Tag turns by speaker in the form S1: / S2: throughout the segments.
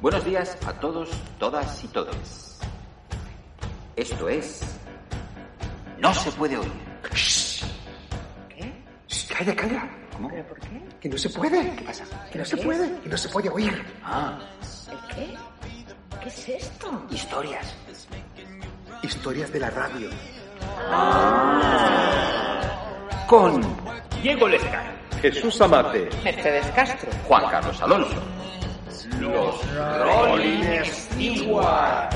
S1: Buenos días a todos, todas y todos. Esto es... No se puede oír.
S2: ¿Qué?
S3: Shh, calla, calla.
S1: ¿Cómo?
S2: ¿Pero por qué?
S3: Que no se puede.
S1: ¿Qué pasa?
S3: Que no se puede. Que no se puede oír.
S1: Ah,
S2: ¿El qué? ¿Qué es esto?
S1: historias.
S3: Historias de la radio.
S1: Con Diego Lesca,
S3: Jesús Amate.
S2: Mercedes Castro.
S1: Juan Carlos Alonso. Los Rolling Stewart.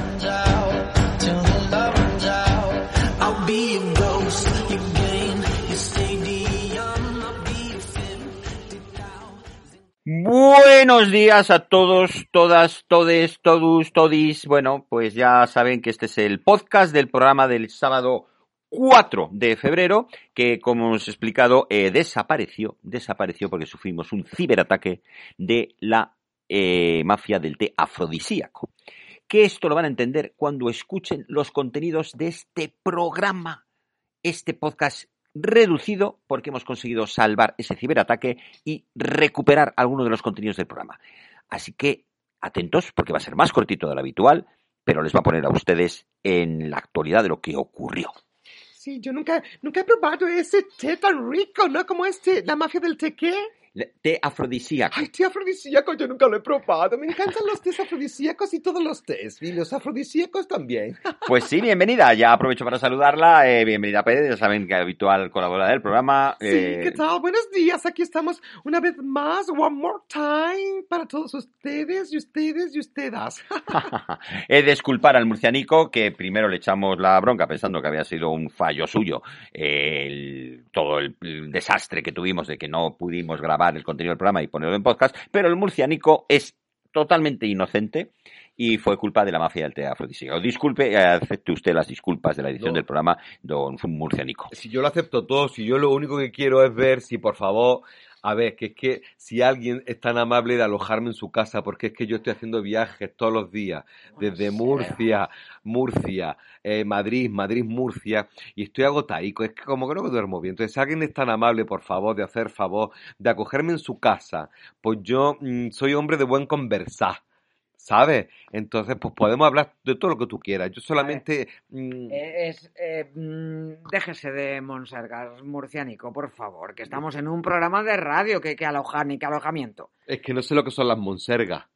S1: Buenos días a todos, todas, todes, todos, todis. Bueno, pues ya saben que este es el podcast del programa del sábado 4 de febrero, que como hemos explicado, eh, desapareció, desapareció porque sufrimos un ciberataque de la eh, mafia del té afrodisíaco. Que esto lo van a entender cuando escuchen los contenidos de este programa, este podcast reducido, porque hemos conseguido salvar ese ciberataque y recuperar algunos de los contenidos del programa. Así que atentos, porque va a ser más cortito de lo habitual, pero les va a poner a ustedes en la actualidad de lo que ocurrió.
S3: Sí, yo nunca, nunca he probado ese té tan rico, ¿no? Como este, la mafia del té, ¿qué?
S1: Té afrodisíaco.
S3: Ay, té afrodisíaco, yo nunca lo he probado. Me encantan los tés afrodisíacos y todos los tés. Y los afrodisíacos también.
S1: Pues sí, bienvenida. Ya aprovecho para saludarla. Eh, bienvenida, Pérez. Ya saben que habitual colaboradora del programa.
S3: Sí,
S1: Eh,
S3: ¿qué tal? Buenos días. Aquí estamos una vez más. One more time para todos ustedes y ustedes y ustedes.
S1: He de disculpar al murcianico que primero le echamos la bronca pensando que había sido un fallo suyo eh, el- todo el, el desastre que tuvimos de que no pudimos grabar el contenido del programa y ponerlo en podcast, pero el murcianico es totalmente inocente y fue culpa de la mafia del afrodisíaco. Disculpe, eh, acepte usted las disculpas de la edición
S4: No.
S1: del programa, don Murcianico.
S4: Si yo lo acepto todo, si yo lo único que quiero es ver si por favor, a ver, que es que si alguien es tan amable de alojarme en su casa, porque es que yo estoy haciendo viajes todos los días, desde Murcia, Murcia, eh, Madrid, Madrid, Murcia, y estoy agotaico, es que como que no duermo bien. Entonces, si alguien es tan amable, por favor, de hacer favor, de acogerme en su casa, pues yo mm, soy hombre de buen conversar. ¿Sabes? Entonces, pues podemos hablar de todo lo que tú quieras. Yo solamente... mm,
S2: Eh, es, eh, mm, déjese de monsergas, murciánico, por favor, que estamos en un programa de radio, que, que alojar ni que alojamiento.
S4: Es que no sé lo que son las monsergas.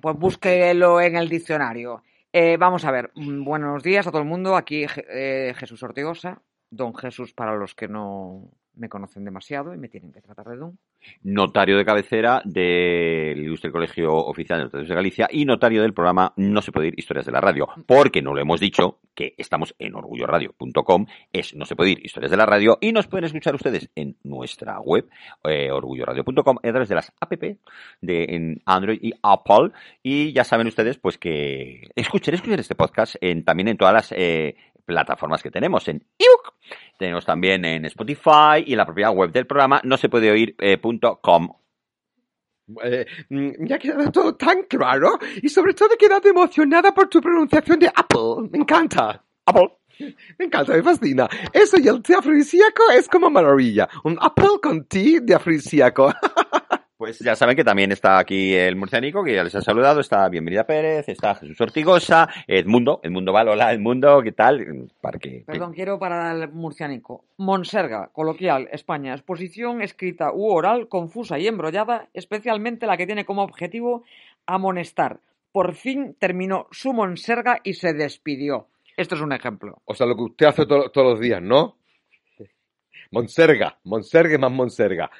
S2: Pues búsquelo en el diccionario. Eh, vamos a ver, mm, buenos días a todo el mundo. Aquí eh, Jesús Ortigosa, don Jesús para los que no me conocen demasiado y me tienen que tratar de don.
S1: notario de cabecera del Ilustre Colegio Oficial de Notarios de Galicia y notario del programa No se puede ir historias de la radio, porque no lo hemos dicho, que estamos en orgulloradio.com, es No se puede ir historias de la radio y nos pueden escuchar ustedes en nuestra web, eh, orgulloradio.com, a través de las app de en Android y Apple. Y ya saben ustedes pues que escuchen, escuchen este podcast en, también en todas las eh, plataformas que tenemos, en iVoox, tenemos también en Spotify y en la propia web del programa no se puede oír eh, punto com.
S3: Eh, mm, me ha quedado todo tan claro y sobre todo he quedado emocionada por tu pronunciación de Apple. Me encanta.
S1: Apple.
S3: Me encanta, me fascina. Eso y el té afrodisíaco es como maravilla. Un Apple con té de afrodisíaco.
S1: Pues ya saben que también está aquí el murcianico, que ya les ha saludado, está Bienvenida Pérez, está Jesús Ortigosa, Edmundo, Edmundo Val, hola Edmundo, ¿qué tal? Para que,
S2: Perdón, quiero para el murciánico. Monserga, coloquial, España, exposición escrita u oral, confusa y embrollada, especialmente la que tiene como objetivo amonestar. Por fin terminó su monserga y se despidió. Esto es un ejemplo.
S4: O sea, lo que usted hace to- todos los días, ¿no? Monserga, Monserga y más Monserga.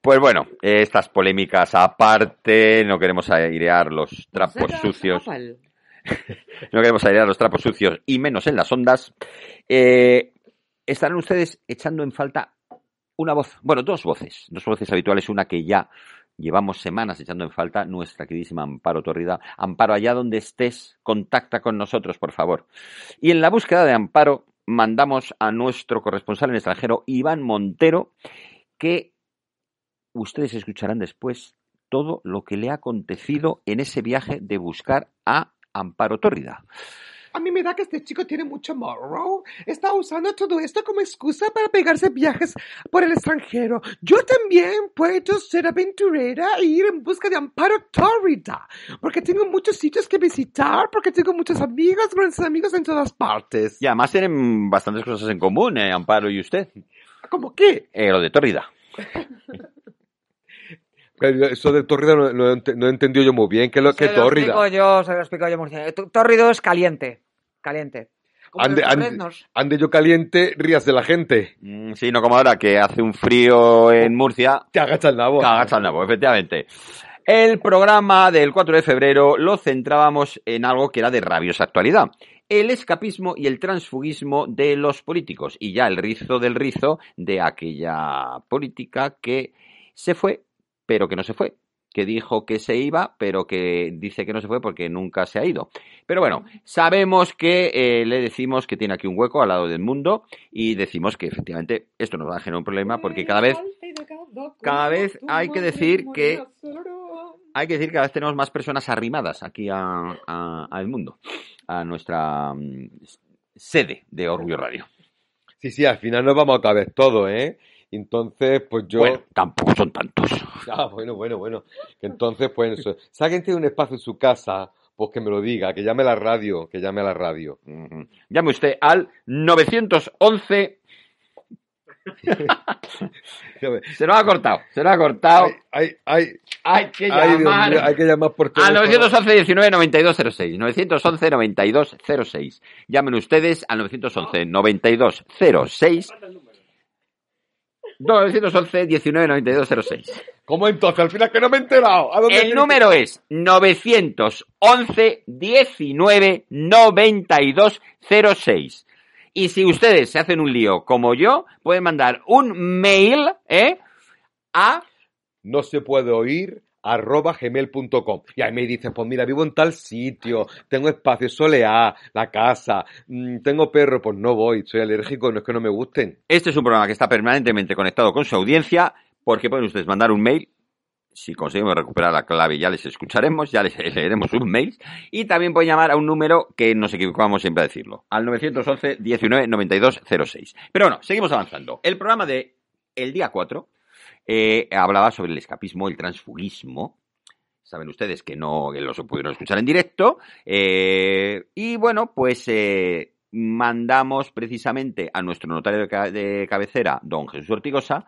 S1: Pues bueno, estas polémicas aparte, no queremos airear los trapos sucios, no queremos airear los trapos sucios y menos en las ondas. Eh, estarán ustedes echando en falta una voz, bueno, dos voces, dos voces habituales, una que ya llevamos semanas echando en falta, nuestra queridísima Amparo Torrida. Amparo, allá donde estés, contacta con nosotros, por favor. Y en la búsqueda de Amparo, mandamos a nuestro corresponsal en el extranjero, Iván Montero, que ustedes escucharán después todo lo que le ha acontecido en ese viaje de buscar a Amparo Tórrida.
S3: A mí me da que este chico tiene mucho morro. Está usando todo esto como excusa para pegarse viajes por el extranjero. Yo también puedo ser aventurera e ir en busca de Amparo Tórrida. Porque tengo muchos sitios que visitar, porque tengo muchos amigos, grandes amigos en todas partes.
S1: Y además tienen bastantes cosas en común, eh, Amparo y usted.
S3: ¿Cómo qué?
S1: Eh, lo de Tórrida.
S4: Pero Eso de tórrida no, no, he entendido yo muy bien. ¿Qué es lo que es
S2: lo
S4: tórrida?
S2: explico yo, se lo explico yo, Murcia. T- Tórrido es caliente. Caliente. Como
S4: Ande, ande, yo caliente, rías de la gente.
S1: Mm, sí, no como ahora que hace un frío en Murcia.
S4: Te agacha el nabo.
S1: Cagacha al nabo, efectivamente. El programa del 4 de febrero lo centrábamos en algo que era de rabiosa actualidad. El escapismo y el transfugismo de los políticos. Y ya el rizo del rizo de aquella política que se fue, pero que no se fue. Que dijo que se iba, pero que dice que no se fue porque nunca se ha ido. Pero bueno, sabemos que eh, le decimos que tiene aquí un hueco al lado del mundo y decimos que efectivamente esto nos va a generar un problema porque cada vez cada vez hay que decir que- hay que decir que cada vez tenemos más personas arrimadas aquí a- a- al mundo, a nuestra mm, sede de Orgullo Radio.
S4: Sí, sí, al final nos vamos a caber todo, ¿eh? Entonces, pues yo...
S1: Bueno, tampoco son tantos.
S4: Ah, bueno, bueno, bueno. Entonces, pues, si alguien tiene un espacio en su casa, pues que me lo diga, que llame a la radio, que llame a la radio.
S1: Ujú. Llame usted al 911. Se lo ha cortado, se lo ha cortado.
S4: Ay, ay, ay,
S1: Hay que llamar
S4: mío, hay que llamar por teléfono.
S1: 911 19 92 06. 911 92 06. Llamen ustedes al 911 92 06. 911 19 92 06.
S4: ¿Cómo entonces? Al final que no me he enterado. ¿A dónde
S1: El número es 911 19 92 06. Y si ustedes se hacen un lío como yo, pueden mandar un mail ¿eh? a
S4: No se puede oír arroba gmail.com y ahí me dices, pues mira, vivo en tal sitio, tengo espacio, soleá, la casa, mm, tengo perro, pues no voy, soy alérgico, no es que no me gusten.
S1: Este es un programa que está permanentemente conectado con su audiencia, porque pueden ustedes mandar un mail. Si conseguimos recuperar la clave, ya les escucharemos, ya les leeremos un mail. Y también pueden llamar a un número que nos equivocamos siempre a decirlo, al 911 19 92 06. Pero bueno, seguimos avanzando. El programa de el día 4 eh, hablaba sobre el escapismo, el transfugismo. Saben ustedes que no que los pudieron escuchar en directo. eh, y bueno, pues eh, mandamos precisamente a nuestro notario de, ca- de cabecera, don Jesús Ortigosa,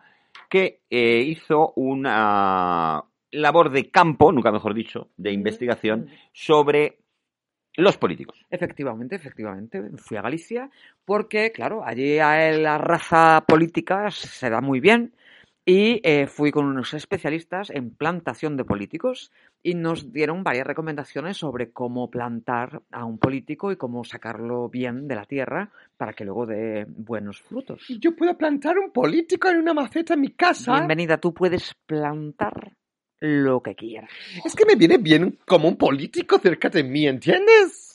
S1: que eh, hizo una labor de campo, nunca mejor dicho, de investigación sobre los políticos.
S2: Efectivamente, efectivamente. Fui a Galicia porque, claro, allí la raza política se da muy bien y eh, fui con unos especialistas en plantación de políticos y nos dieron varias recomendaciones sobre cómo plantar a un político y cómo sacarlo bien de la tierra para que luego dé buenos frutos.
S3: Yo puedo plantar un político en una maceta en mi casa.
S2: Bienvenida, tú puedes plantar lo que quieras.
S3: Es que me viene bien como un político cerca de mí, ¿entiendes?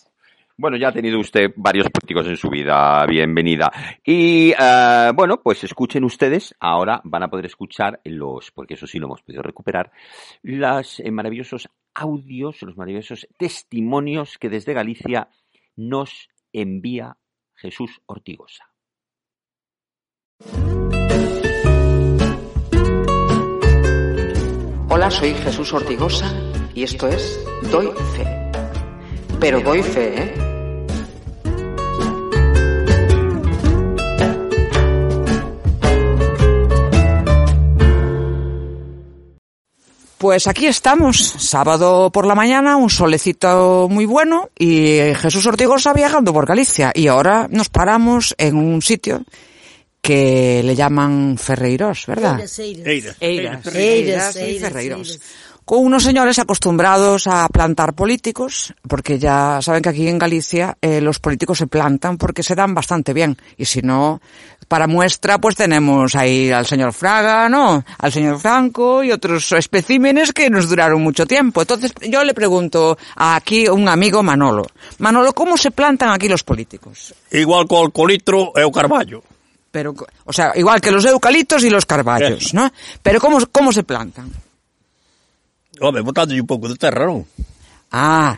S1: Bueno, ya ha tenido usted varios políticos en su vida, bienvenida. Y eh, bueno, pues escuchen ustedes, ahora van a poder escuchar los, porque eso sí lo hemos podido recuperar, los eh, maravillosos audios, los maravillosos testimonios que desde Galicia nos envía Jesús Ortigosa.
S5: Hola, soy Jesús Ortigosa y esto es Doy Fe. Pero doy fe, ¿eh?
S2: Pues aquí estamos, sábado por la mañana, un solecito muy bueno y Jesús Ortigosa viajando por Galicia. Y ahora nos paramos en un sitio que le llaman Ferreiros, ¿verdad?
S6: Eiras, eiras.
S2: Eiras,
S6: Eiras,
S2: Eiras y Ferreiros. Con unos señores acostumbrados a plantar políticos, porque ya saben que aquí en Galicia eh, los políticos se plantan porque se dan bastante bien. Y si no, para muestra, pues tenemos ahí al señor Fraga, ¿no? Al señor Franco y otros especímenes que nos duraron mucho tiempo. Entonces, yo le pregunto a aquí un amigo Manolo. Manolo, ¿cómo se plantan aquí los políticos?
S7: Igual co alcolitro e o carballo.
S2: Pero, o sea, igual que los eucaliptos y los carballos, ¿no? Pero ¿cómo, cómo se plantan?
S7: Home, botándolle un pouco de terra, non?
S2: Ah,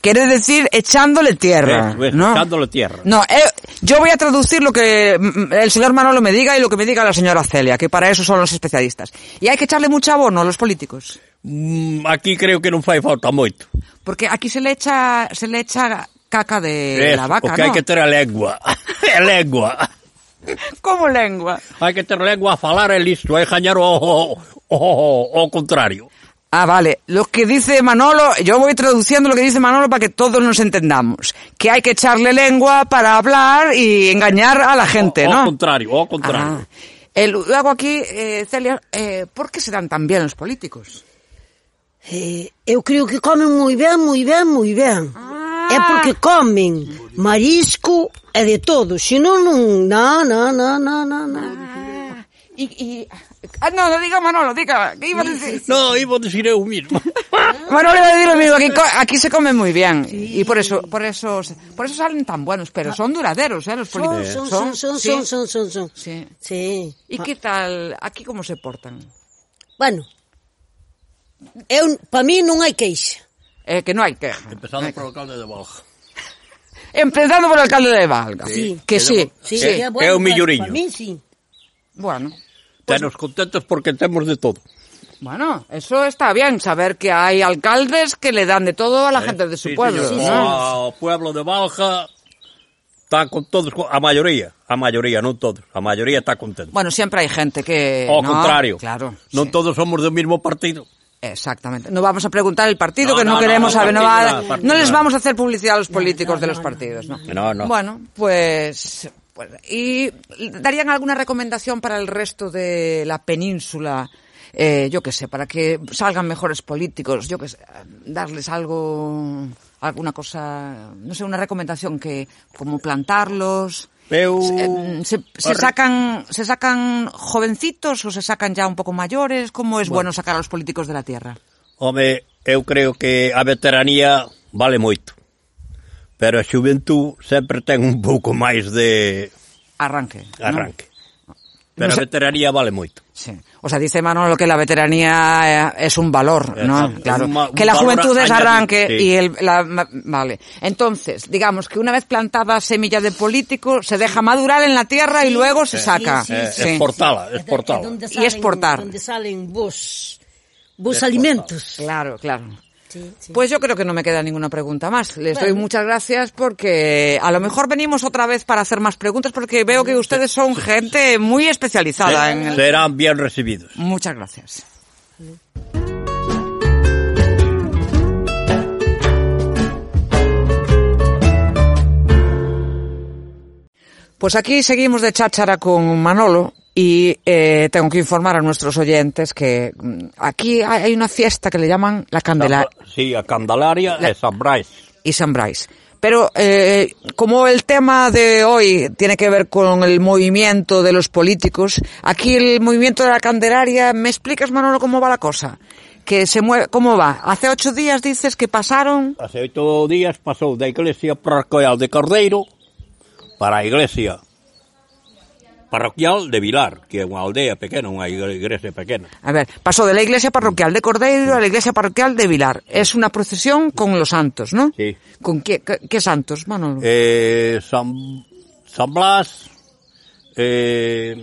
S6: Quere decir echándole tierra,
S7: eh, eh,
S6: ¿no?
S7: Echándole tierra.
S6: No, eh, yo voy a traducir lo que el señor Manolo me diga y lo que me diga la señora Celia, que para eso son los especialistas. Y hay que echarle mucho abono a los políticos.
S7: Mm, aquí creo que non fai falta moito.
S6: Porque aquí se le echa se le echa caca de
S7: Eso,
S6: la vaca,
S7: porque
S6: ¿no?
S7: hai que ter a lengua. a lengua.
S6: Como lengua?
S7: Hai que ter lengua a falar e listo, e gañar o, o, o, o contrario.
S6: Ah, vale. Lo que dice Manolo, yo voy traduciendo lo que dice Manolo para que todos nos entendamos. Que hay que echarle lengua para hablar y engañar a la gente,
S7: o,
S6: ¿no?
S7: O contrario, o contrario.
S6: Ah. Eh, luego aquí, eh, Celia, eh, ¿por qué se dan tan bien los políticos?
S8: Eh, eu creo que comen moi ben, moi ben, moi ben.
S6: Ah.
S8: É porque comen marisco e de todo, senón non, na, na, na, na, na.
S6: Ah, y, y- Ah, no, no diga Manolo, diga, ¿qué iba a decir?
S7: No, iba a decir eu mismo.
S6: Manolo iba a decir lo mismo, aquí, aquí se come muy bien. Sí. Y por eso, por eso, por eso salen tan buenos, pero ah. son duraderos, ¿eh? Los políticos.
S8: Son, son, son, son, son, son, son.
S6: Sí.
S8: sí.
S6: ¿Y qué tal, aquí cómo se portan?
S8: Bueno, eu, pa mí non hai queixa.
S6: É eh, que non hai queixa.
S7: Empezando por o alcalde de Valga.
S6: Empezando por o alcalde de Valga.
S8: Sí.
S6: Que sí.
S8: sí.
S7: sí.
S8: é,
S7: é o milloriño.
S8: Pa mí, sí.
S6: Bueno.
S7: Tenos contentos porque temos de todo.
S6: Bueno, eso está bien, saber que hay alcaldes que le dan de todo a la gente de su
S7: Sí,
S6: pueblo.
S7: señor.
S6: ¿no?
S7: O pueblo de Balja está con todos, a maioría, a maioría, non todos, a maioría está contento.
S6: Bueno, siempre hay gente que...
S7: Ao
S6: no,
S7: contrario,
S6: Claro. sí.
S7: todos somos do mismo partido.
S6: Exactamente. No vamos a preguntar el partido,
S7: No,
S6: que no,
S7: no,
S6: queremos
S7: no,
S6: saber. No, va- no les vamos a hacer publicidad a los políticos de los partidos, ¿no?
S7: No, no.
S6: Bueno, pues, Bueno, ¿Y darían alguna recomendación para el resto de la península? Eh, yo qué sé, para que salgan mejores políticos, yo qué sé, darles algo, alguna cosa, no sé, una recomendación que, como plantarlos.
S7: Eu...
S6: Se, se, se, sacan, ¿Se sacan jovencitos ou se sacan ya un pouco maiores? Como é bueno. bueno sacar aos políticos de la tierra?
S7: Home, eu creo que a veteranía vale moito. Pero a xuventud sempre ten un pouco máis de
S6: arranque ¿no?
S7: arranque. Pero
S6: No sé-
S7: a veteranía vale moito.
S6: Sí. O sea, dice Manolo que la veteranía eh, es un valor, ¿no?
S7: Exacto.
S6: Claro.
S7: Un
S6: que la juventud es arranque
S7: sí.
S6: y el, la, vale. Entonces, digamos que una vez plantada semilla de político, se deja madurar en la tierra y luego se saca.
S8: sí, sí.
S7: Exportala, exportala.
S6: Y exportar.
S8: Donde salen vos, vos alimentos.
S6: Claro, claro.
S8: Sí, sí.
S6: Pues yo creo que no me queda ninguna pregunta más. Les doy muchas gracias porque a lo mejor venimos otra vez para hacer más preguntas porque veo que ustedes son gente muy especializada en el...
S7: Serán bien recibidos.
S6: Muchas gracias. Pues aquí seguimos de cháchara con Manolo y eh, tengo que informar a nuestros oyentes que mm, aquí hay una fiesta que le llaman la Candelaria
S7: Sí, a Candelaria e San Brais.
S6: y San Bryce. Pero eh, como el tema de hoy tiene que ver con el movimiento de los políticos, aquí el movimiento de la Candelaria, ¿me explicas, Manolo, cómo va la cosa? Que se mueve, ¿Cómo va? Hace ocho días dices que pasaron...
S7: Hace oito días pasou da iglesia parroquial de Cordeiro para a iglesia parroquial de Vilar, que é unha aldea pequena, unha igrexa pequena.
S6: A ver, paso de la iglesia parroquial de Cordeiro a la iglesia parroquial de Vilar. Es una procesión con los santos, ¿no?
S7: Sí.
S6: ¿Con qué, qué, qué santos, Manolo?
S7: Eh, San, San Blas, eh,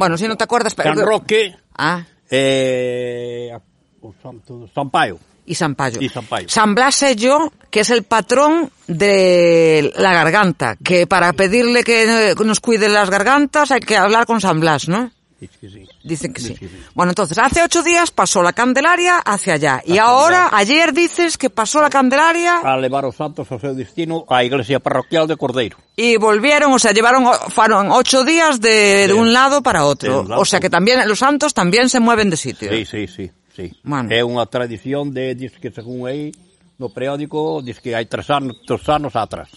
S6: Bueno, se si non te acordas...
S7: San Roque,
S6: ah.
S7: eh, o santo, San Paio.
S6: Y San Payo.
S7: Y San
S6: Blas sé yo, que es el patrón de la garganta, que para pedirle que nos cuide las gargantas hay que hablar con San Blas, ¿no?
S7: Dice que sí.
S6: Dicen que sí. Bueno, entonces, hace ocho días pasó la Candelaria hacia allá. Y ahora, ayer dices que pasó la Candelaria
S7: A levar os santos ao seu destino á iglesia parroquial de Cordeiro.
S6: y volvieron, o sea, llevaron fueron ocho días de, de un lado para otro. O sea que también los santos también se mueven de sitio.
S7: Sí, sí, sí, sí.
S6: Mano.
S7: É unha tradición de, diz que según aí, no periódico, diz que hai tres anos, tres anos atrás.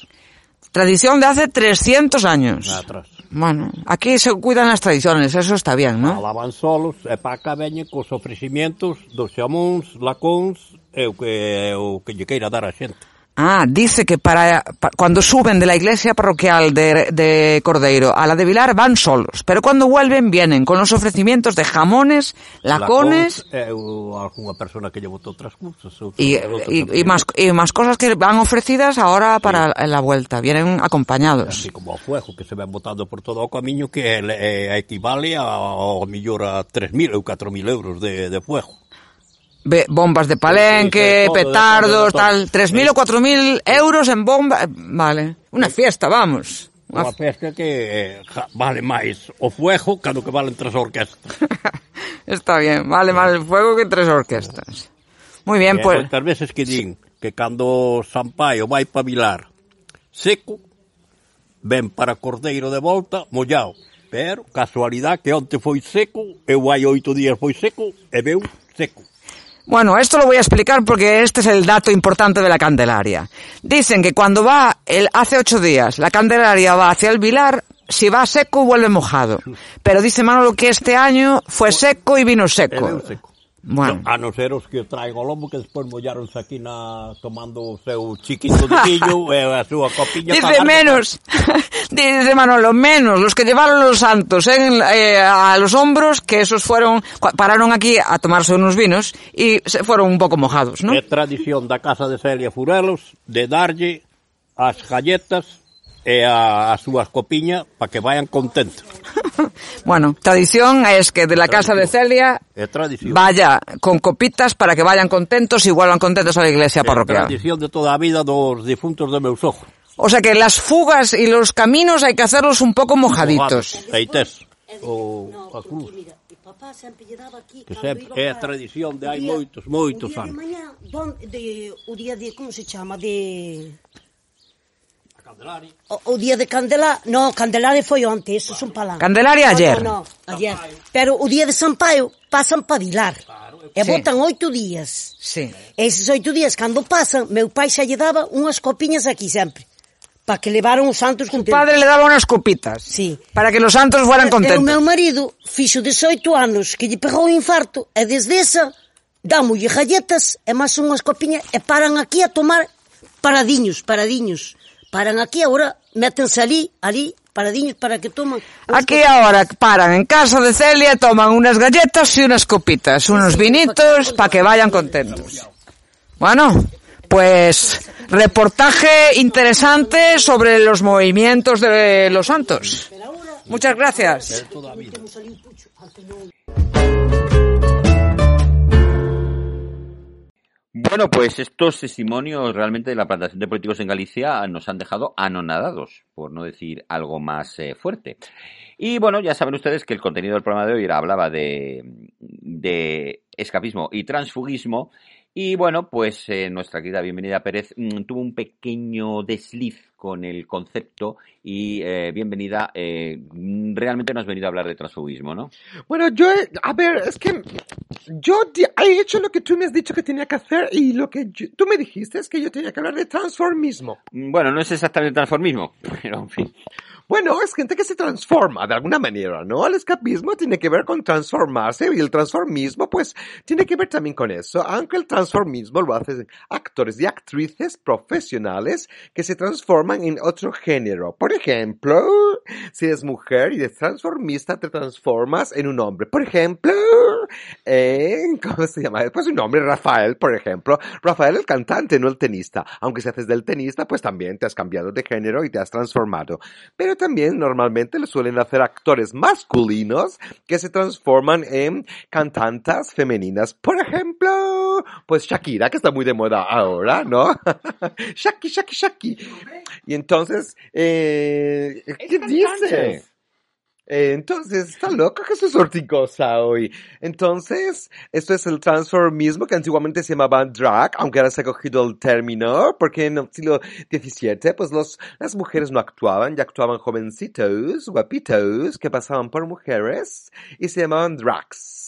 S6: Tradición de hace 300 años.
S7: Atrás.
S6: Bueno, aquí se cuidan as tradiciones, eso está bien, ¿no?
S7: Alaban solos e pa cá veñen cos ofrecimientos dos xamóns, lacóns e o que, o que lle queira dar a xente.
S6: Ah, dice que para, pa- cuando suben de la iglesia parroquial de, de Cordeiro a la de Vilar van solos, pero cuando vuelven vienen con los ofrecimientos de jamones, lacones
S7: o, alguna persona que cousas. outros-
S6: y, y- y más, y más cosas que van ofrecidas ahora para la vuelta, vienen acompañados.
S7: Así como o fuego que se ven botando por todo o camiño que é, equivale a, ao millor a 3.000 ou 4.000 euros de, de fuego.
S6: Be bombas de palenque,
S7: sí, todo,
S6: petardos,
S7: todo, de todo. tal.
S6: 3.000 o 4.000 euros en bomba, eh, Vale. Una fiesta, vamos.
S7: Unha festa que eh, ja, vale máis o fuego cando que valen tres orquestas.
S6: Está bien, vale máis o fuego que tres orquestas. Moi ben,
S7: pois...
S6: Pues...
S7: veces que din que cando Sampaio vai pa Vilar seco, ven para Cordeiro de volta mollado. Pero, casualidade, que onte foi seco, eu hai oito días foi seco e veu seco.
S6: Bueno, esto lo voy a explicar porque este es el dato importante de la Candelaria. Dicen que cuando va, el, hace ocho días, la Candelaria va hacia el Vilar, si va seco vuelve mojado. Pero dice Manolo que este año fue seco y vino seco. Bueno.
S7: A non ser os que traigo o lombo que despois mollaronse aquí na tomando o seu chiquito de quillo e a súa copiña
S6: Dice
S7: para
S6: menos. Dice Manolo, menos, los que llevaron los santos en, eh, a los hombros, que esos fueron, pararon aquí a tomarse unos vinos y se fueron un pouco mojados, ¿no?
S7: É tradición da casa de Celia Furelos de darlle as galletas e a, as súas copiñas para que vayan contentos.
S6: bueno, tradición é es que de la tradición. casa de Celia
S7: é tradición.
S6: vaya con copitas para que vayan contentos, igualan contentos a la iglesia parroquial.
S7: É tradición de toda a vida dos difuntos de meus ojos.
S6: O sea que las fugas y los caminos hay que hacerlos un poco mojaditos.
S7: Eites, o a cruz. Que sempre é a tradición de hai moitos, moitos anos.
S8: O día de mañá, de, o día de, como se chama, de...
S7: Candelaria.
S8: O, o día de Candelá, no, Candelaria foi onte, eso claro. son palán.
S6: Candelaria ayer.
S8: No, no, no ayer. Pero o día de San Paio pasan para Vilar. Claro,
S6: eu...
S8: E botan sí. oito días.
S6: Sí.
S8: Eses oito días, cando pasan, meu pai xa lle daba unhas copiñas aquí sempre para que levaron os santos contentos.
S6: O padre le daba unas copitas.
S8: Sí.
S6: Para que los santos fueran contentos.
S8: E o meu marido fixo 18 anos que lle pegou un infarto e desde esa damolle galletas e máis unhas copiñas e paran aquí a tomar paradiños, paradiños. Paran aquí agora, métense ali, ali, paradiños para que toman.
S6: Aquí ahora paran en casa de Celia, toman unas galletas y unas copitas, unos vinitos para que vayan contentos. Bueno, pues reportaje interesante sobre los movimientos de los santos. Muchas gracias.
S1: Bueno, pues estos testimonios realmente de la plantación de políticos en Galicia nos han dejado anonadados, por no decir algo más eh, fuerte. Y bueno, ya saben ustedes que el contenido del programa de hoy era, hablaba de, de escapismo y transfugismo. Y bueno, pues eh, nuestra querida Bienvenida Pérez mm, tuvo un pequeño desliz con el concepto y eh, Bienvenida, eh, mm, realmente no has venido a hablar de transfugismo, ¿no?
S3: Bueno, yo, a ver, es que yo he hecho lo que tú me has dicho que tenía que hacer y lo que yo- tú me dijiste es que yo tenía que hablar de transformismo.
S1: Mm, Bueno, no es exactamente transformismo, pero en fin.
S3: Bueno, es gente que se transforma de alguna manera, ¿no? El escapismo tiene que ver con transformarse y el transformismo, pues, tiene que ver también con eso, aunque el transformismo lo hacen actores y actrices profesionales que se transforman en otro género. Por ejemplo, si eres mujer y eres transformista, te transformas en un hombre. Por ejemplo, en, ¿cómo se llama? Pues un hombre, Rafael, por ejemplo. Rafael el cantante, no el tenista. Aunque si haces del tenista, pues también te has cambiado de género y te has transformado. Pero también normalmente lo suelen hacer actores masculinos que se transforman en cantantas femeninas. Por ejemplo, pues Shakira, que está muy de moda ahora, ¿no? Shaki, Shaki, Shaki. Y entonces, eh, ¿qué dice? Eh, Entonces, está loco Jesús Ortigosa hoy. Entonces, esto es el transformismo que antiguamente se llamaba drag, aunque ahora se ha cogido el término, porque en el siglo XVII, pues los, las mujeres no actuaban, ya actuaban jovencitos, guapitos, que pasaban por mujeres y se llamaban drags.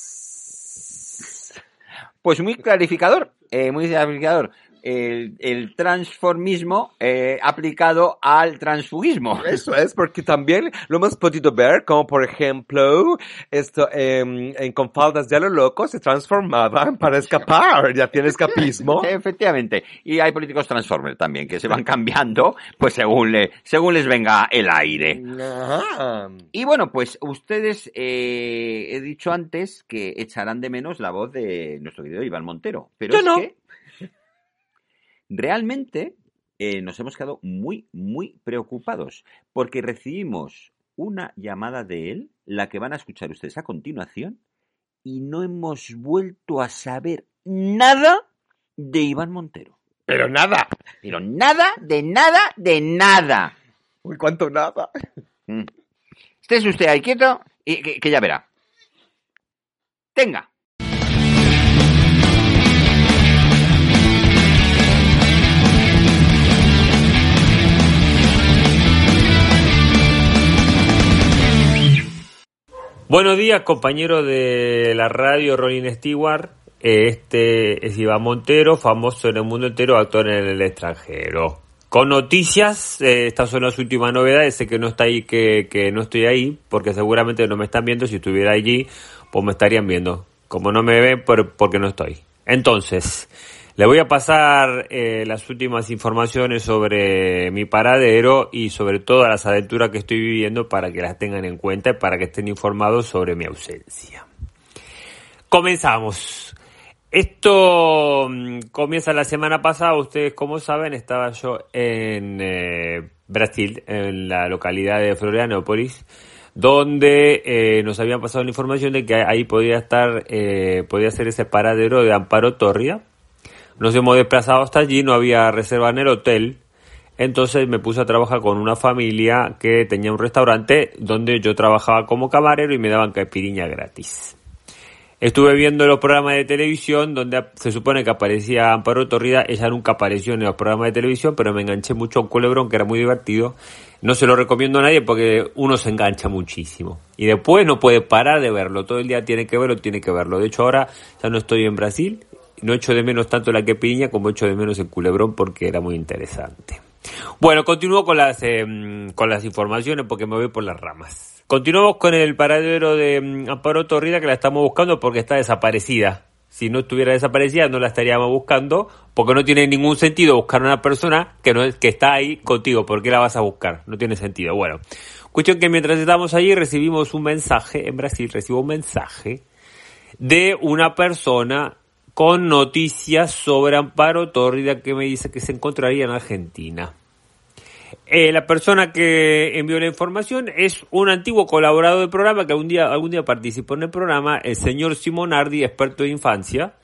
S1: Pues muy clarificador, eh, muy clarificador. El, el transformismo eh, aplicado al transfugismo.
S4: Eso es, porque también lo hemos podido ver, como por ejemplo, esto em, en Con faldas de a lo loco se transformaban para escapar, ya tiene escapismo.
S1: Efectivamente. Y hay políticos transformers también, que se van cambiando, pues según, le, según les venga el aire.
S4: Ajá.
S1: Y bueno, pues ustedes, eh, he dicho antes que echarán de menos la voz de nuestro querido Iván Montero. Pero
S4: Yo
S1: es
S4: no.
S1: que realmente eh, nos hemos quedado muy, muy preocupados porque recibimos una llamada de él, la que van a escuchar ustedes a continuación, y no hemos vuelto a saber nada de Iván Montero.
S4: Pero nada.
S1: Pero nada, de nada, de nada.
S4: Uy, cuánto nada.
S1: Mm. Estés usted ahí quieto y que, que ya verá. Tenga.
S9: Buenos días, compañero de la radio Rolling Stewart. Este es Iván Montero, famoso en el mundo entero, actor en el extranjero. Con noticias, eh, estas son las últimas novedades. Sé que no está ahí, que, que no estoy ahí, porque seguramente no me están viendo. Si estuviera allí, pues me estarían viendo. Como no me ven, por- porque no estoy. Entonces, le voy a pasar eh, las últimas informaciones sobre mi paradero y sobre todas las aventuras que estoy viviendo para que las tengan en cuenta y para que estén informados sobre mi ausencia. Comenzamos. Esto mm, comienza la semana pasada, ustedes como saben, estaba yo en eh, Brasil, en la localidad de Florianópolis, donde eh, nos habían pasado la información de que ahí podía estar, eh, podía ser ese paradero de Amparo Tórrida. Nos hemos desplazado hasta allí, no había reserva en el hotel, entonces me puse a trabajar con una familia que tenía un restaurante donde yo trabajaba como camarero y me daban caipirinha gratis. Estuve viendo los programas de televisión donde se supone que aparecía Amparo Torrida. Ella nunca apareció en los programas de televisión, pero me enganché mucho a culebrón que era muy divertido. No se lo recomiendo a nadie porque uno se engancha muchísimo. Y después no puede parar de verlo. Todo el día tiene que verlo, tiene que verlo. De hecho, ahora ya no estoy en Brasil. No echo de menos tanto la quepiña como echo de menos el culebrón porque era muy interesante. Bueno, continúo con las, eh, con las informaciones porque me voy por las ramas. Continuamos con el paradero de mm, Amparo Torrida que la estamos buscando porque está desaparecida. Si no estuviera desaparecida no la estaríamos buscando porque no tiene ningún sentido buscar a una persona que no que está ahí contigo. ¿Por qué la vas a buscar? No tiene sentido. Bueno, cuestión que mientras estamos allí recibimos un mensaje, en Brasil recibo un mensaje de una persona con noticias sobre Amparo Tórrida que me dice que se encontraría en Argentina. Eh, la persona que envió la información es un antiguo colaborador del programa que algún día, algún día participó en el programa, el señor Simonardi, experto de infancia,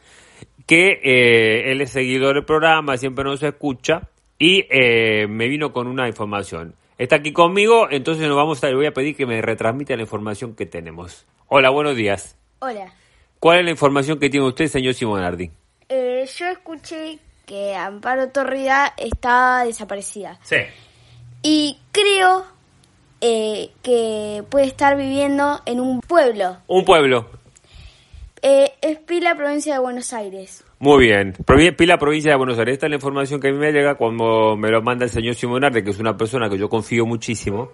S9: que eh, él es seguidor del programa, siempre nos escucha y eh, me vino con una información. Está aquí conmigo, entonces nos vamos a, le voy a pedir que me retransmita la información que tenemos. Hola, buenos días.
S10: Hola,
S9: ¿Cuál es la información que tiene usted, señor Simonardi?
S10: eh, yo escuché que Amparo Torrida está desaparecida
S9: Sí.
S10: y creo eh, que puede estar viviendo en un pueblo.
S9: Un pueblo.
S10: Eh, es Pila, provincia de Buenos Aires.
S9: Muy bien. Pila, provincia de Buenos Aires. Esta es la información que a mí me llega cuando me lo manda el señor Simonardi, que es una persona que yo confío muchísimo.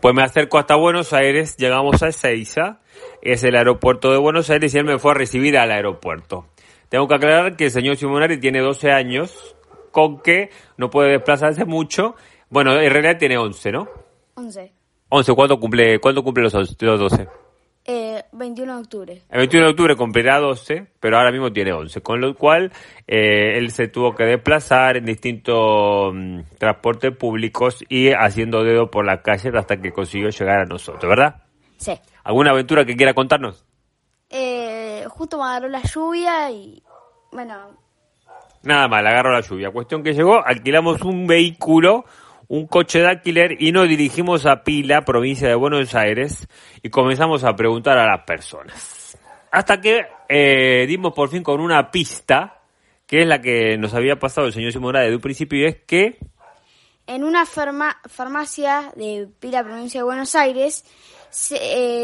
S9: Pues me acerco hasta Buenos Aires, llegamos a Ezeiza, es el aeropuerto de Buenos Aires y él me fue a recibir al aeropuerto. Tengo que aclarar que el señor Simonardi tiene 12 años, con que no puede desplazarse mucho. Bueno, en realidad tiene 11, ¿no?
S10: 11.
S9: 11, ¿cuándo cumple, ¿cuándo cumple los, 11, los 12?
S10: Eh, 21 de octubre.
S9: El 21 de octubre cumplirá 12, pero ahora mismo tiene 11, con lo cual eh, él se tuvo que desplazar en distintos mm, transportes públicos y haciendo dedo por la calle hasta que consiguió llegar a nosotros, ¿verdad?
S10: Sí.
S9: ¿Alguna aventura que quiera contarnos?
S10: Eh, justo me agarró la lluvia y bueno,
S9: Nada mal, agarró la lluvia. Cuestión que llegó, alquilamos un vehículo, un coche de alquiler y nos dirigimos a Pila, provincia de Buenos Aires, y comenzamos a preguntar a las personas. Hasta que eh, dimos por fin con una pista, que es la que nos había pasado el señor Simona desde un principio, y es que
S10: en una farma- farmacia de Pila, provincia de Buenos Aires, se,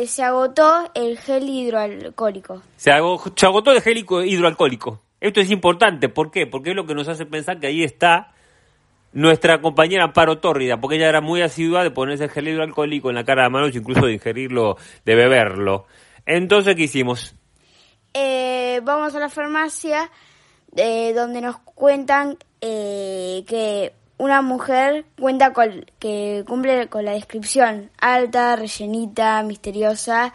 S10: eh, se agotó el gel hidroalcohólico.
S9: se, ago- se agotó el gel hidroalcohólico. Esto es importante, ¿por qué? Porque es lo que nos hace pensar que ahí está nuestra compañera Amparo Tórrida, porque ella era muy asidua de ponerse gel hidroalcohólico en la cara de manos, incluso de ingerirlo, de beberlo. Entonces, ¿qué hicimos?
S10: Eh, vamos a la farmacia eh, donde nos cuentan eh, que una mujer cuenta con que cumple con la descripción alta, rellenita, misteriosa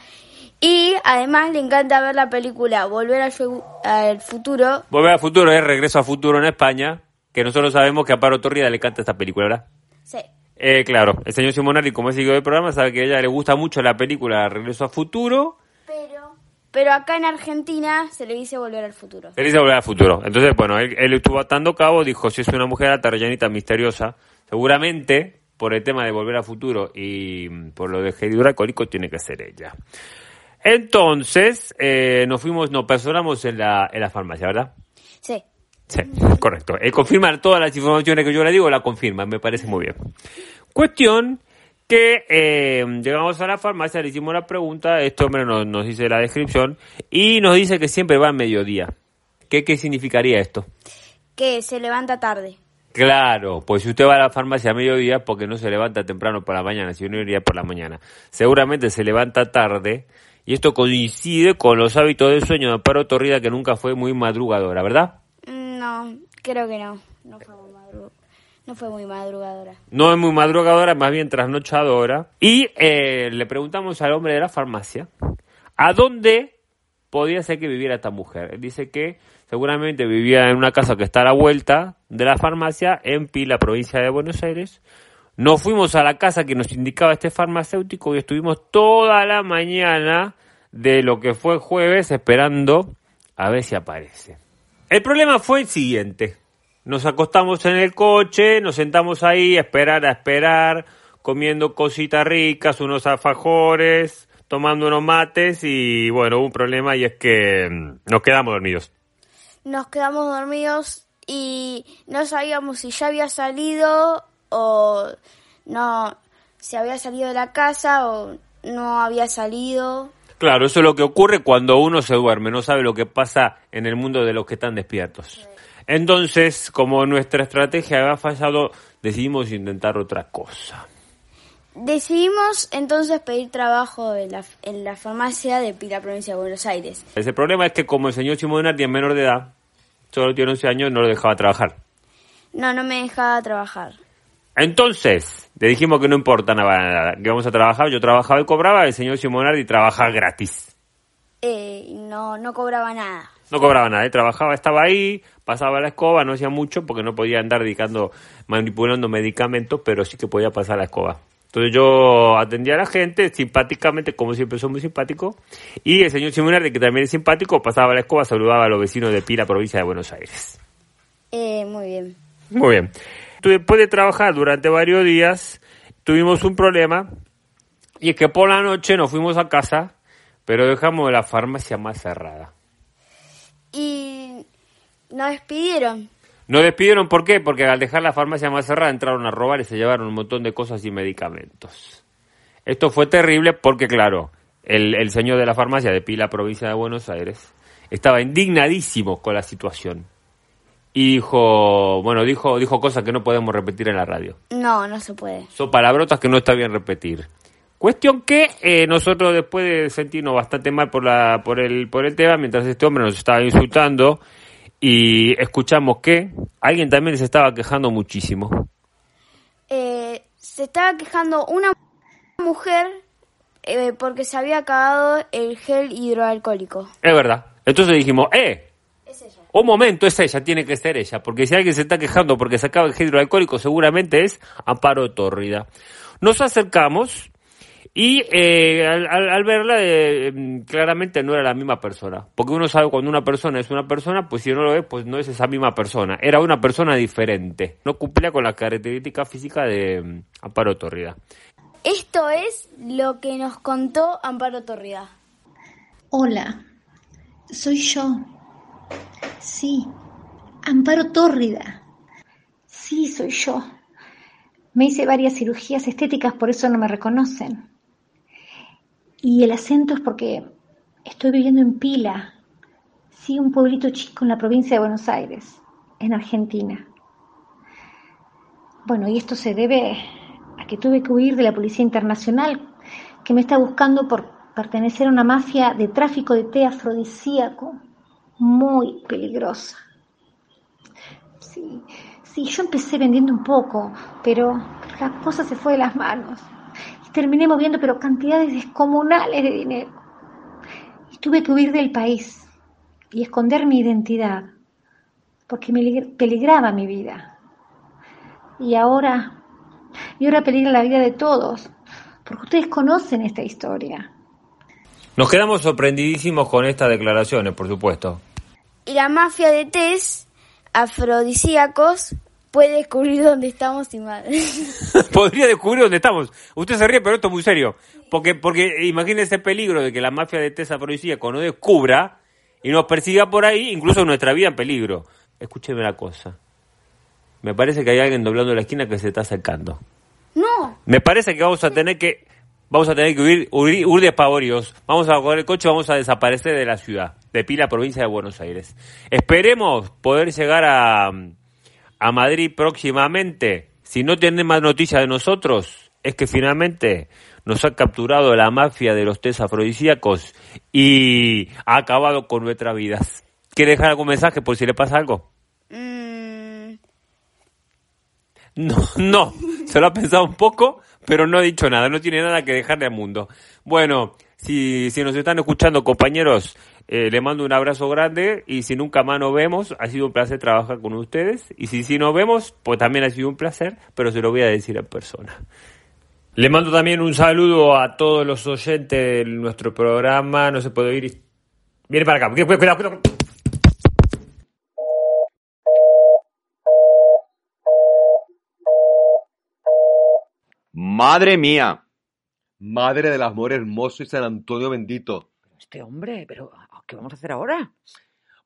S10: y además le encanta ver la película Volver al, Fu- al futuro.
S9: Volver al futuro es Regreso al futuro en España, que nosotros sabemos que a Amparo Tórrida le encanta esta película, ¿verdad?
S10: Sí.
S9: Eh, claro, el señor Simonari, como es seguidor del programa, sabe que a ella le gusta mucho la película Regreso al futuro.
S10: Pero, acá en Argentina se le dice Volver al futuro.
S9: Él dice volver al futuro. Entonces, bueno, él, él estuvo atando cabo, dijo, si es una mujer alta, rellenita, misteriosa, seguramente por el tema de volver al futuro y mm, por lo de gel hidroalcohólico tiene que ser ella. Entonces, eh, nos fuimos, nos personamos en la, en la farmacia, ¿verdad?
S10: Sí.
S9: Sí, correcto. Él confirma todas las informaciones que yo le digo, la confirma, me parece muy bien. Cuestión que eh, llegamos a la farmacia, le hicimos la pregunta, este hombre nos, nos dice la descripción y nos dice que siempre va a mediodía. ¿Qué, ¿Qué significaría esto?
S10: Que se levanta tarde.
S9: Claro, pues si usted va a la farmacia a mediodía porque no se levanta temprano por la mañana, si uno iría por la mañana. Seguramente se levanta tarde y esto coincide con los hábitos del sueño de Amparo Torrida que nunca fue muy madrugadora, ¿verdad?
S10: Mm, No, creo que no. No fue no fue muy madrugadora.
S9: No es muy madrugadora, más bien trasnochadora. Y eh, le preguntamos al hombre de la farmacia a dónde podía ser que viviera esta mujer. Él dice que seguramente vivía en una casa que está a la vuelta de la farmacia en Pila, provincia de Buenos Aires. Nos fuimos a la casa que nos indicaba este farmacéutico y estuvimos toda la mañana de lo que fue jueves esperando a ver si aparece. El problema fue el siguiente. Nos acostamos en el coche, nos sentamos ahí a esperar, a esperar, comiendo cositas ricas, unos alfajores, tomando unos mates y bueno, hubo un problema y es que mm, nos quedamos dormidos.
S10: Nos quedamos dormidos y no sabíamos si ya había salido o no, si había salido de la casa o no había salido.
S9: Claro, eso es lo que ocurre cuando uno se duerme, no sabe lo que pasa en el mundo de los que están despiertos. Entonces, como nuestra estrategia había fallado, decidimos intentar otra cosa.
S10: Decidimos entonces pedir trabajo en la, en la farmacia de Pila, provincia de Buenos Aires.
S9: Ese problema es que como el señor Simonardi es menor de edad, solo tiene 11 años, no lo dejaba trabajar.
S10: No, no me dejaba trabajar.
S9: Entonces, le dijimos que no importa nada, nada, que vamos a trabajar, yo trabajaba y cobraba, el señor Simonardi trabajaba gratis.
S10: Eh, no, no cobraba nada.
S9: No cobraba nada, ¿eh? trabajaba, estaba ahí, pasaba la escoba, no hacía mucho porque no podía andar dedicando, manipulando medicamentos, pero sí que podía pasar la escoba. Entonces yo atendía a la gente simpáticamente, como siempre soy muy simpático, y el señor Simonardi, que también es simpático, pasaba la escoba, saludaba a los vecinos de Pila, provincia de Buenos Aires.
S10: Eh, muy bien.
S9: Muy bien. Después de trabajar durante varios días, tuvimos un problema, y es que por la noche nos fuimos a casa, pero dejamos la farmacia más cerrada.
S10: Y nos despidieron.
S9: Nos despidieron, ¿por qué? Porque al dejar la farmacia más cerrada entraron a robar y se llevaron un montón de cosas y medicamentos. Esto fue terrible porque, claro, el, el señor de la farmacia de Pila, provincia de Buenos Aires, estaba indignadísimo con la situación. Y dijo, bueno, dijo, dijo cosas que no podemos repetir en la radio.
S10: No, no se puede.
S9: Son palabrotas que no está bien repetir. Cuestión que eh, nosotros después de sentirnos bastante mal por la por el por el tema, mientras este hombre nos estaba insultando y escuchamos que alguien también se estaba quejando muchísimo.
S10: Eh, se estaba quejando una mujer eh, porque se había acabado el gel hidroalcohólico.
S9: Es verdad. Entonces dijimos, eh, un momento, es ella, tiene que ser ella, porque si alguien se está quejando porque se acaba el gel hidroalcohólico, seguramente es Amparo Tórrida. Nos acercamos y eh, al, al- al verla, eh, mm, claramente no era la misma persona. Porque uno sabe cuando una persona es una persona, pues si no lo es, pues no es esa misma persona. Era una persona diferente. No cumplía con las características físicas de mm, Amparo Tórrida.
S10: Esto es lo que nos contó Amparo Torrida.
S11: Hola, soy yo. Sí, Amparo Tórrida. Sí, soy yo. Me hice varias cirugías estéticas, por eso no me reconocen. Y el acento es porque estoy viviendo en Pila. Sí, un pueblito chico en la provincia de Buenos Aires, en Argentina. Bueno, y esto se debe a que tuve que huir de la Policía Internacional, que me está buscando por pertenecer a una mafia de tráfico de té afrodisíaco muy peligrosa. Sí, sí, yo empecé vendiendo un poco, pero la cosa se fue de las manos. Terminé moviendo, pero cantidades descomunales de dinero. Y tuve que huir del país y esconder mi identidad, porque me peligraba mi vida. Y ahora, y ahora peligra la vida de todos, porque ustedes conocen esta historia.
S9: Nos quedamos sorprendidísimos con estas declaraciones, por supuesto.
S10: Y la mafia de test afrodisíacos puede descubrir dónde estamos y más.
S9: Podría descubrir dónde estamos. Usted se ríe, pero esto es muy serio. Porque, porque imagínese el peligro de que la mafia de test afrodisíacos no descubra y nos persiga por ahí, incluso nuestra vida en peligro. Escúcheme la cosa. Me parece que hay alguien doblando la esquina que se está acercando.
S10: No.
S9: Me parece que vamos a tener que vamos a tener que huir, huir, huir de pavorios. Vamos a coger el coche, vamos a desaparecer de la ciudad, de Pila, provincia de Buenos Aires. Esperemos poder llegar a, a Madrid próximamente. Si no tienen más noticias de nosotros, es que finalmente nos ha capturado la mafia de los test afrodisíacos y ha acabado con nuestras vidas. ¿Quiere dejar algún mensaje por si le pasa algo?
S10: Mm,
S9: No, no, se lo ha pensado un poco, pero no ha dicho nada, no tiene nada que dejarle al mundo. Bueno, si, si nos están escuchando compañeros, eh, le mando un abrazo grande y si nunca más nos vemos, ha sido un placer trabajar con ustedes y si si nos vemos, pues también ha sido un placer, pero se lo voy a decir en persona. Le mando también un saludo a todos los oyentes de nuestro programa, no se puede oír. y- Viene para acá, cuidado, cuidado, cuidado.
S1: Madre mía.
S4: Madre del amor hermoso y San Antonio bendito.
S6: Este hombre, pero ¿qué vamos a hacer ahora?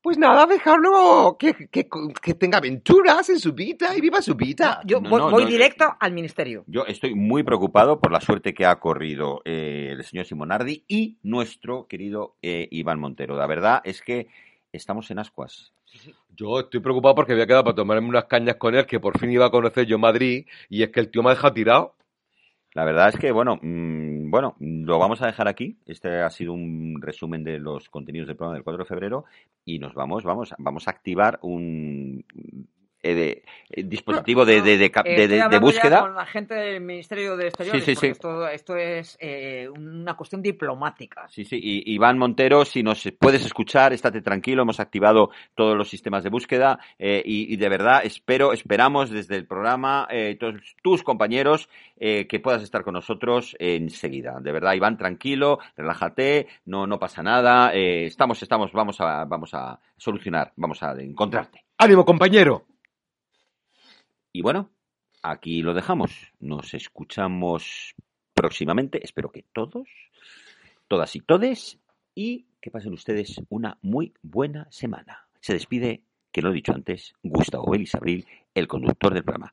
S3: Pues nada, dejarlo que, que, que tenga aventuras en su vida y viva su vida.
S6: Yo
S1: No,
S6: voy,
S1: no,
S6: voy
S1: no,
S6: directo al ministerio.
S1: Yo estoy muy preocupado por la suerte que ha corrido eh, el señor Simonardi y nuestro querido eh, Iván Montero. La verdad es que estamos en ascuas.
S4: Yo estoy preocupado porque había quedado para tomarme unas cañas con él, que por fin iba a conocer yo Madrid, y es que el tío me ha dejado tirado.
S1: La verdad es que, bueno, mm, bueno, lo vamos a dejar aquí. Este ha sido un resumen de los contenidos del programa del 4 de febrero y nos vamos, vamos, vamos a activar un eh, de- eh, dispositivo de, de, de cap-
S2: Eh,
S1: búsqueda.
S2: con la gente del Ministerio de Exteriores.
S1: Sí, sí,
S2: porque
S1: sí.
S2: Esto, esto es eh, una cuestión diplomática.
S1: Sí, sí, y Iván Montero, si nos puedes escuchar, estate tranquilo, hemos activado todos los sistemas de búsqueda eh, y, y de verdad espero, esperamos desde el programa, eh, todos tus compañeros, eh, que puedas estar con nosotros enseguida. De verdad, Iván, tranquilo, relájate, no, no pasa nada, eh, estamos, estamos, vamos a, vamos a solucionar, vamos a encontrarte.
S4: ¡Ánimo, compañero!
S1: Y bueno, aquí lo dejamos. Nos escuchamos próximamente, espero que todos, todas y todes, y que pasen ustedes una muy buena semana. Se despide, que lo he dicho antes, Gustavo Belis Abril, el conductor del programa.